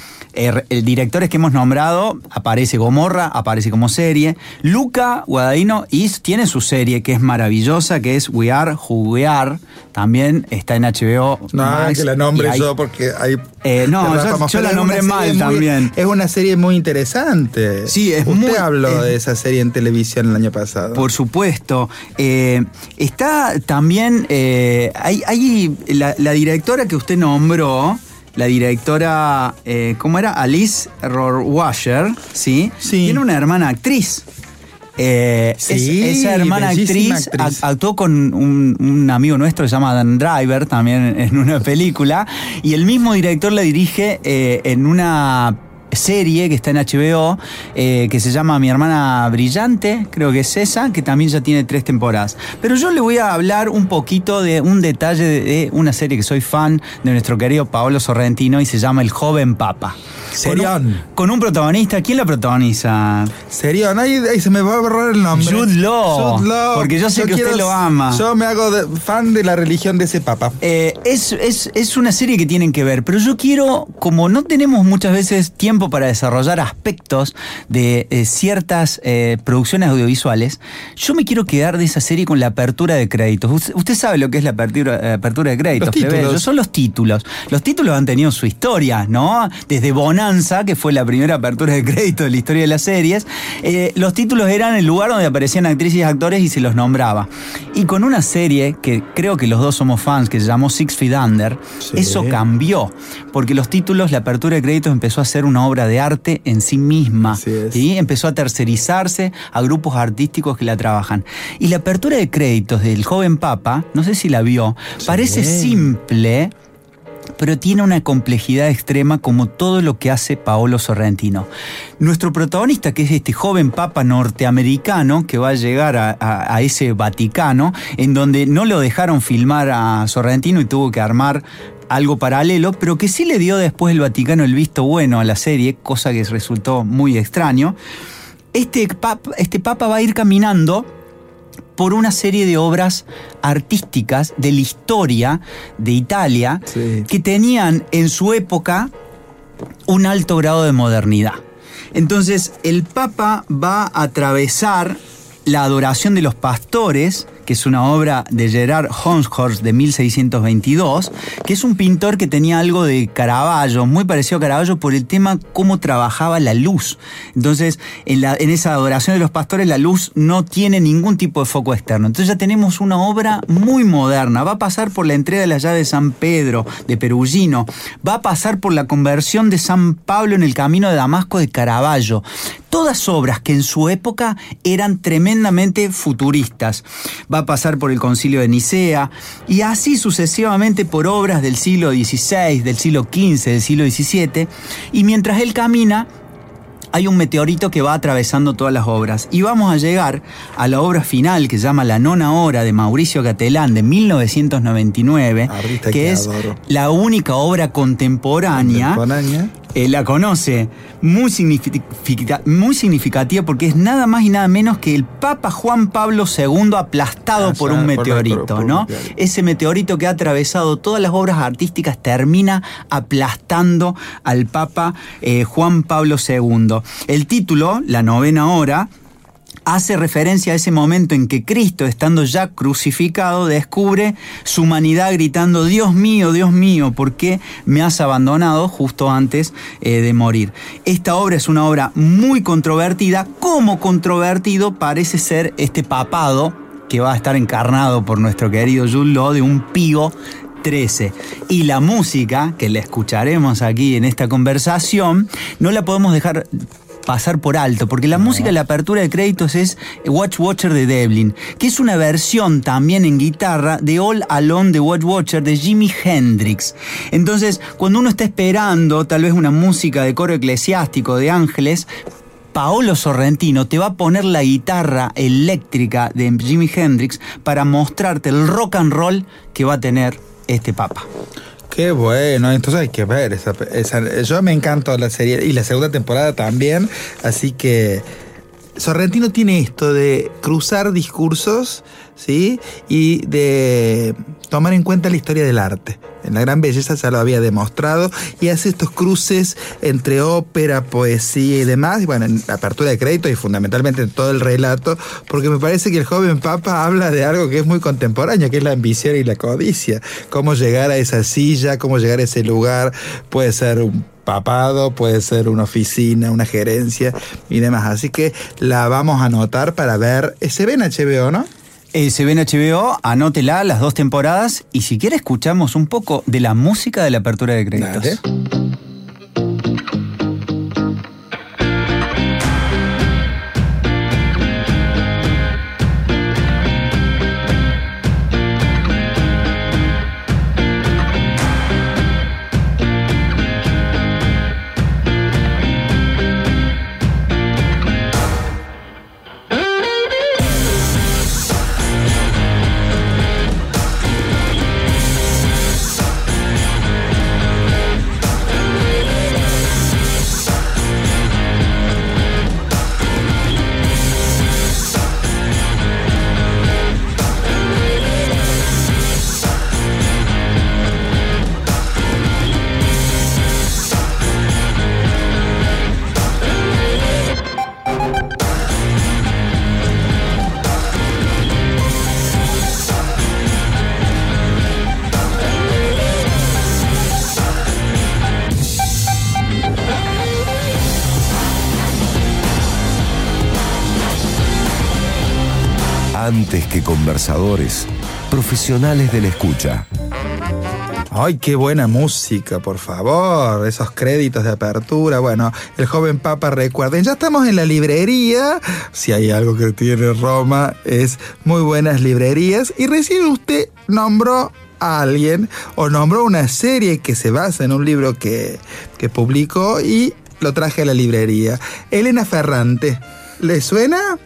el directores que hemos nombrado, aparece Gomorra, aparece como serie. Luca Guadagnino tiene su serie que es maravillosa, que es We Are Who We Are. También está en HBO. No, Max, que la nombre hay- yo porque hay. Eh, no, yo- la nombré mal muy- también. Es una serie muy interesante. Sí, es Usted muy- habló es- de esa serie en televisión el año pasado. Por supuesto. Eh, está también. eh, hay, hay la, la directora que usted nombró. La directora, eh, ¿cómo era? Alice Rohrwacher, ¿sí? Sí. Tiene una hermana actriz. Eh, es- Sí, esa hermana actriz, actriz. ac- actuó con un, un amigo nuestro que se llama Dan Driver también en una película y el mismo director la dirige eh, en una serie que está en HBO eh, que se llama Mi hermana brillante, creo que es esa, que también ya tiene tres temporadas. Pero yo le voy a hablar un poquito de un detalle de, una serie que soy fan de nuestro querido Paolo Sorrentino y se llama El joven papa. Con un, Serión. con un protagonista, ¿quién la protagoniza? Serio, no, ahí, ahí se me va a borrar el nombre. Jude Law. Jude Law. Porque yo sé que usted lo ama. Yo me hago de- fan de la religión de ese papa. Eh, es, es- es una serie que tienen que ver, pero yo quiero, como no tenemos muchas veces tiempo para desarrollar aspectos de eh, ciertas eh, producciones audiovisuales, yo me quiero quedar de esa serie con la apertura de créditos. Usted, sabe lo que es la apertura, eh, apertura de créditos, Los son los títulos. Los títulos han tenido su historia, ¿no? Desde Bonanza, que fue la primera apertura de crédito de la historia de las series, eh, los títulos eran el lugar donde aparecían actrices y actores y se los nombraba. Y con una serie que creo que los dos somos fans, que se llamó Six Feet Under, Sí. eso cambió, porque los títulos, la apertura de créditos empezó a ser una obra de arte en sí misma. ¿sí? Empezó a tercerizarse a grupos artísticos que la trabajan. Y la apertura de créditos del joven Papa, no sé si la vio, parece simple, pero tiene una complejidad extrema como todo lo que hace Paolo Sorrentino. Nuestro protagonista, que es este joven papa norteamericano que va a llegar a, ese Vaticano, en donde no lo dejaron filmar a Sorrentino y tuvo que armar algo paralelo, pero que sí le dio después el Vaticano el visto bueno a la serie, cosa que resultó muy extraño. Este este papa va a ir caminando por una serie de obras artísticas de la historia de Italia Sí. que tenían en su época un alto grado de modernidad. Entonces el Papa va a atravesar la adoración de los pastores, que es una obra de Gerard Honshorst de 1622, que es un pintor que tenía algo de Caravaggio, muy parecido a Caravaggio por el tema cómo trabajaba la luz. Entonces, en, esa adoración de los pastores, la luz no tiene ningún tipo de foco externo. Entonces ya tenemos una obra muy moderna. Va a pasar por la entrega de la llave de San Pedro, de Perugino. Va a pasar por la conversión de San Pablo en el camino de Damasco de Caravaggio. Todas obras que en su época eran tremendamente futuristas. A pasar por el concilio de Nicea y así sucesivamente por obras del siglo XVI, del siglo XV, del siglo XVII. Y mientras él camina, hay un meteorito que va atravesando todas las obras. Y vamos a llegar a la obra final que se llama La Nona Hora de Mauricio Catelán de 1999, Artista que que es la única obra contemporánea. Contemporánea. Eh, la conoce muy, significa- muy significativa porque es nada más y nada menos que el Papa Juan Pablo II aplastado Ah, por un meteorito, por- por un ¿no? Ese meteorito que ha atravesado todas las obras artísticas termina aplastando al Papa eh, Juan Pablo II. El título, La novena hora, hace referencia a ese momento en que Cristo, estando ya crucificado, descubre su humanidad gritando, Dios mío, Dios mío, ¿por qué me has abandonado justo antes eh, de morir? Esta obra es una obra muy controvertida, como controvertido parece ser este papado que va a estar encarnado por nuestro querido Jules de un pío 13. Y la música, que la escucharemos aquí en esta conversación, no la podemos dejar pasar por alto, porque la música de la apertura de créditos es Watch Watcher de Devlin, que es una versión también en guitarra de All Alone de Watch Watcher de Jimi Hendrix. Entonces, cuando uno está esperando tal vez una música de coro eclesiástico de ángeles, Paolo Sorrentino te va a poner la guitarra eléctrica de Jimi Hendrix para mostrarte el rock and roll que va a tener este papa. Qué bueno, entonces hay que ver esa, esa- Yo me encantó la serie y la segunda temporada también, así que Sorrentino tiene esto de cruzar discursos, ¿sí? Y de tomar en cuenta la historia del arte. En la gran belleza ya lo había demostrado y hace estos cruces entre ópera, poesía y demás. Y bueno, en la apertura de crédito y fundamentalmente en todo el relato, porque me parece que el joven Papa habla de algo que es muy contemporáneo, que es la ambición y la codicia. Cómo llegar a esa silla, cómo llegar a ese lugar, puede ser un papado, puede ser una oficina, una gerencia y demás. Así que la vamos a anotar para ver. Eh, Se ve en HBO, ¿no? Eh, se ve en HBO, anótela las dos temporadas y si quiere escuchamos un poco de la música de la apertura de créditos. Dale. Antes que conversadores, profesionales de la escucha. Ay, qué buena música, por favor. Esos créditos de apertura. Bueno, el joven Papa, recuerden, ya estamos en la librería. Si hay algo que tiene Roma, es muy buenas librerías. Y recién usted nombró a alguien o nombró una serie que se basa en un libro que, que publicó y lo traje a la librería. Elena Ferrante. ¿Le suena?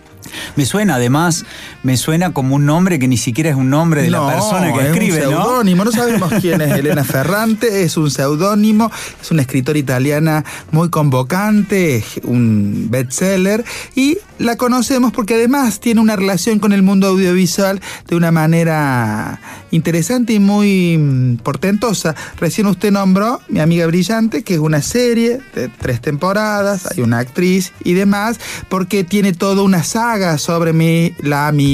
Me suena, además, me suena como un nombre que ni siquiera es un nombre de la persona que es escribe, un ¿no? seudónimo, no sabemos quién es Elena Ferrante, es un seudónimo, es una escritora italiana muy convocante, un bestseller, y la conocemos porque además tiene una relación con el mundo audiovisual de una manera interesante y muy mm, portentosa. Recién usted nombró Mi amiga brillante, que es una serie de tres temporadas, hay una actriz y demás, porque tiene toda una saga sobre mi, la amiga,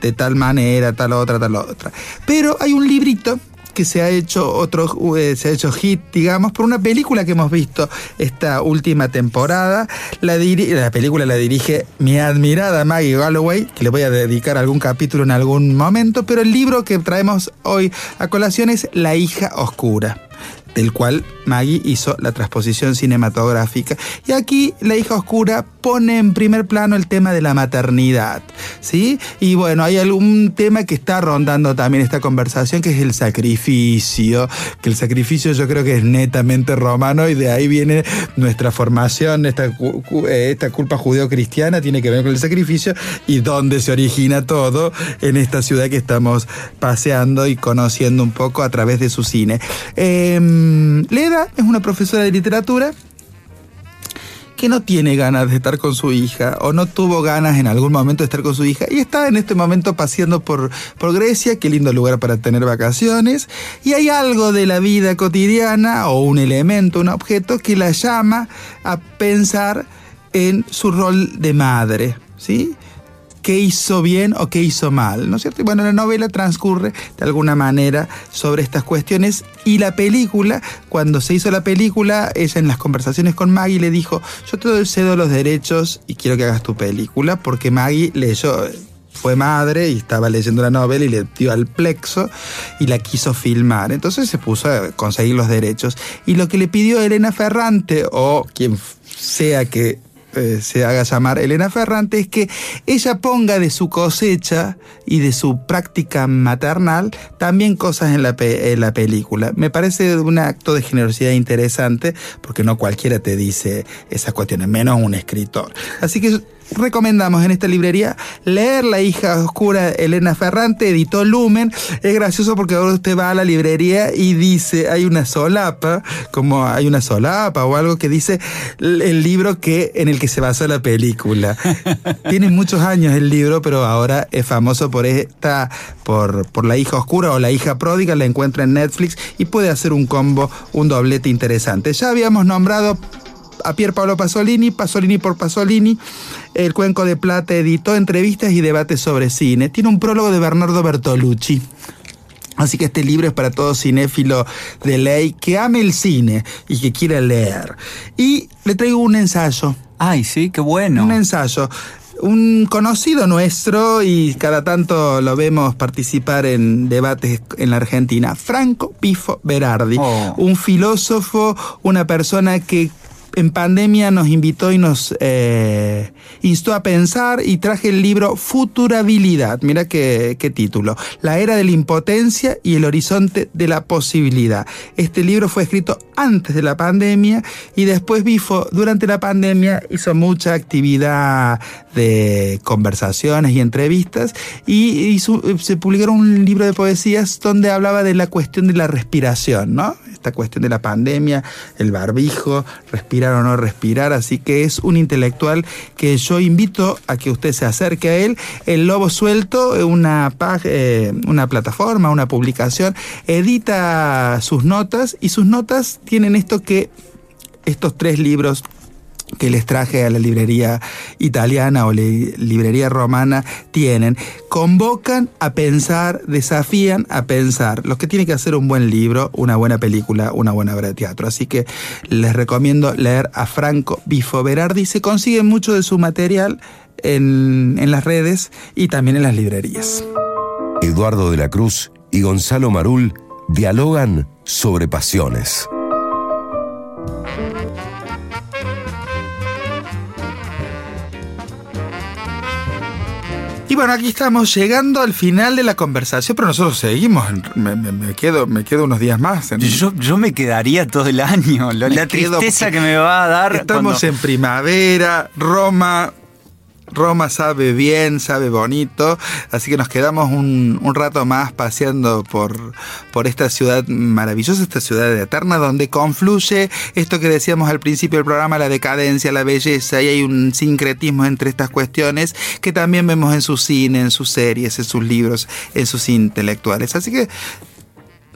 de tal manera, tal otra, tal otra. Pero hay un librito que se ha hecho otro eh, se ha hecho hit, digamos, por una película que hemos visto esta última temporada. La, la película la dirige mi admirada Maggie Galloway, que le voy a dedicar algún capítulo en algún momento, pero el libro que traemos hoy a colación es La hija oscura del cual Maggie hizo la transposición cinematográfica. Y aquí La hija oscura pone en primer plano el tema de la maternidad, ¿sí? Y bueno, hay algún tema que está rondando también esta conversación, que es el sacrificio, que el sacrificio yo creo que es netamente romano y de ahí viene nuestra formación, esta, eh, culpa judeo-cristiana tiene que ver con el sacrificio y dónde se origina todo en esta ciudad que estamos paseando y conociendo un poco a través de su cine. Eh, Leda es una profesora de literatura que no tiene ganas de estar con su hija o no tuvo ganas en algún momento de estar con su hija y está en este momento paseando por, por Grecia, qué lindo lugar para tener vacaciones, y hay algo de la vida cotidiana o un elemento, un objeto que la llama a pensar en su rol de madre. ¿sí? Qué hizo bien o qué hizo mal, ¿no es cierto? Y bueno, la novela transcurre de alguna manera sobre estas cuestiones y la película, cuando se hizo la película, ella en las conversaciones con Maggie le dijo, yo te cedo los derechos y quiero que hagas tu película, porque Maggie leyó, fue madre y estaba leyendo la novela y le dio al plexo y la quiso filmar. Entonces se puso a conseguir los derechos. Y lo que le pidió Elena Ferrante, o quien sea que eh, se haga llamar Elena Ferrante, es que ella ponga de su cosecha y de su práctica maternal también cosas en la, pe- en la película. Me parece un acto de generosidad interesante porque no cualquiera te dice esas cuestiones, menos un escritor. Así que recomendamos en esta librería leer La hija oscura Elena Ferrante, editó Lumen. Es gracioso porque ahora usted va a la librería y dice, hay una solapa, como hay una solapa o algo que dice el el libro que en el que se basó la película. Tiene muchos años el libro, pero ahora es famoso por esta, por, por La hija oscura o La hija pródiga, la encuentra en Netflix y puede hacer un combo, un doblete interesante. Ya habíamos nombrado a Pier Paolo Pasolini, Pasolini por Pasolini. El Cuenco de Plata editó entrevistas y debates sobre cine. Tiene un prólogo de Bernardo Bertolucci. Así que este libro es para todo cinéfilo de ley que ame el cine y que quiera leer. Y le traigo un ensayo. Ay, sí, qué bueno. Un ensayo. Un conocido nuestro y cada tanto lo vemos participar en debates en la Argentina, Franco Pifo Berardi, Oh. un filósofo, una persona que en pandemia nos invitó y nos eh, instó a pensar y traje el libro Futurabilidad, mira qué, qué título, La era de la impotencia y el horizonte de la posibilidad. Este libro fue escrito antes de la pandemia y después Bifo durante la pandemia hizo mucha actividad de conversaciones y entrevistas y se publicaron un libro de poesías donde hablaba de la cuestión de la respiración, ¿no? Esta cuestión de la pandemia, el barbijo, respirar o no respirar, así que es un intelectual que yo invito a que usted se acerque a él. El Lobo Suelto, eh, una, eh, una plataforma, una publicación, edita sus notas y sus notas tienen esto que estos tres libros que les traje a la librería italiana o li- librería romana tienen. Convocan a pensar, desafían a pensar. Los que tienen que hacer un buen libro, una buena película, una buena obra de teatro. Así que les recomiendo leer a Franco Bifo Berardi. Se consigue mucho de su material en, en las redes y también en las librerías. Eduardo de la Cruz y Gonzalo Marul dialogan sobre pasiones. Y bueno, aquí estamos llegando al final de la conversación, pero nosotros seguimos. Me, me- me quedo, me quedo unos días más. en- Yo, yo me quedaría todo el año. La tristeza que me va a dar. Estamos cuando- en primavera, Roma. Roma sabe bien, sabe bonito, así que nos quedamos un, un rato más paseando por, por esta ciudad maravillosa, esta ciudad eterna, donde confluye esto que decíamos al principio del programa, la decadencia, la belleza, y hay un sincretismo entre estas cuestiones que también vemos en su cine, en sus series, en sus libros, en sus intelectuales. Así que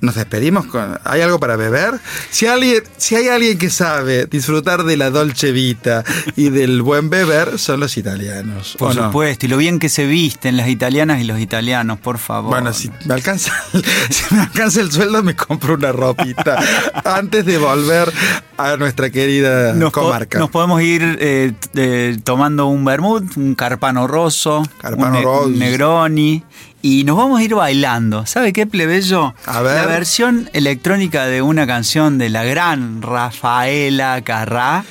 nos despedimos con. ¿Hay algo para beber? Si, alguien, si hay alguien que sabe disfrutar de la dolce vita y del buen beber, son los italianos. Por supuesto, y lo bien que se visten las italianas y los italianos, por favor. Bueno, si me alcanza, si me alcanza el sueldo, me compro una ropita antes de volver a nuestra querida nos, po- comarca. nos podemos ir eh, eh, tomando un vermut, un carpano rosso, Carpano un, ne- rosso. un negroni y nos vamos a ir bailando. ¿Sabe qué, plebeyo? A ver. La versión electrónica de una canción de la gran Rafaela Carrá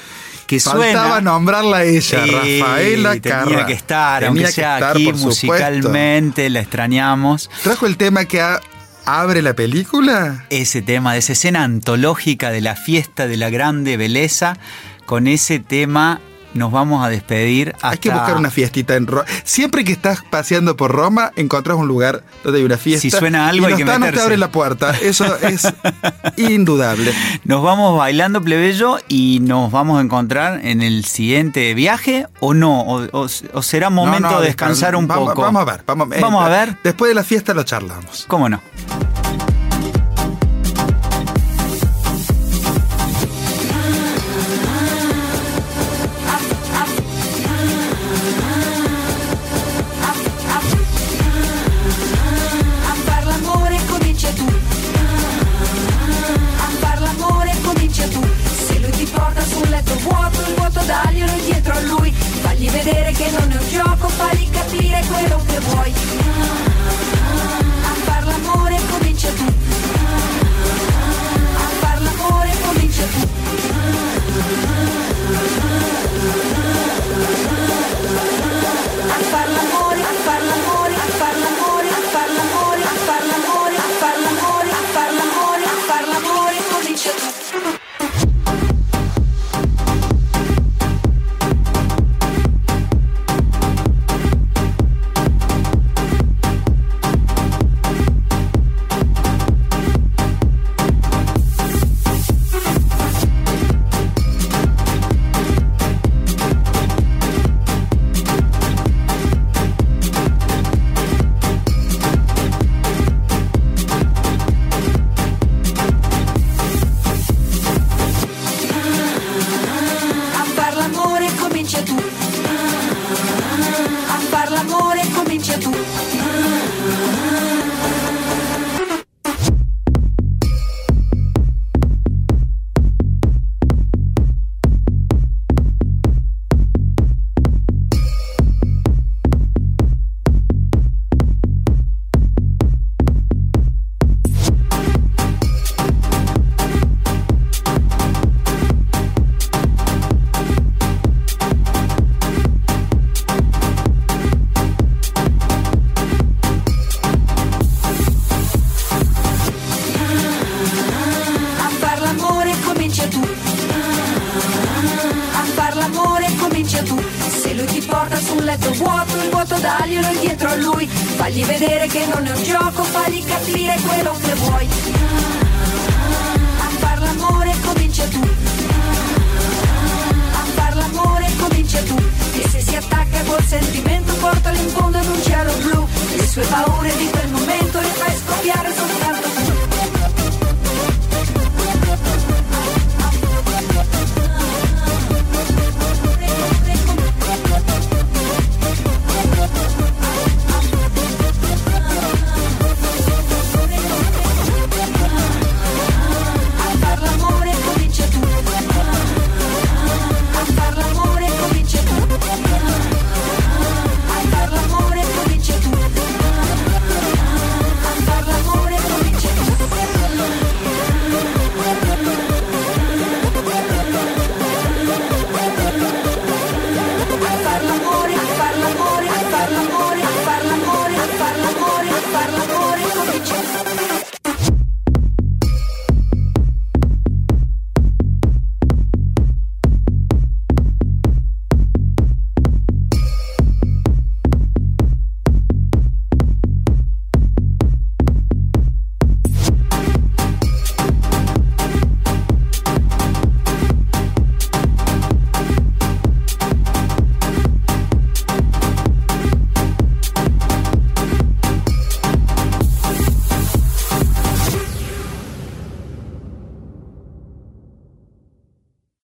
que Faltaba suena nombrarla ella, Sí, Rafaela tenía Carrá. que estar, Tenía aunque que sea estar, aquí supuesto. musicalmente, la extrañamos. ¿Trajo el tema que abre la película? ese tema, de esa escena antológica de la fiesta de la grande belleza, con ese tema nos vamos a despedir hasta... Hay que buscar una fiestita en Roma. Siempre que estás paseando por Roma, encontrás un lugar donde hay una fiesta. Si suena algo, y hay los que tanos te abren la puerta. Eso es indudable. Nos vamos bailando plebeyo y nos vamos a encontrar en el siguiente viaje o no, o, o- o será momento No, no, de descansar un vamos- poco. Vamos a ver. Vamos, eh, Vamos a ver. Después de la fiesta lo charlamos. ¿Cómo no? Fagli vedere che non è un gioco, fagli capire quello che vuoi. A far l'amore comincia tu. A far l'amore comincia tu. E se si attacca col sentimento, portalo in fondo ad un cielo blu. Le sue paure di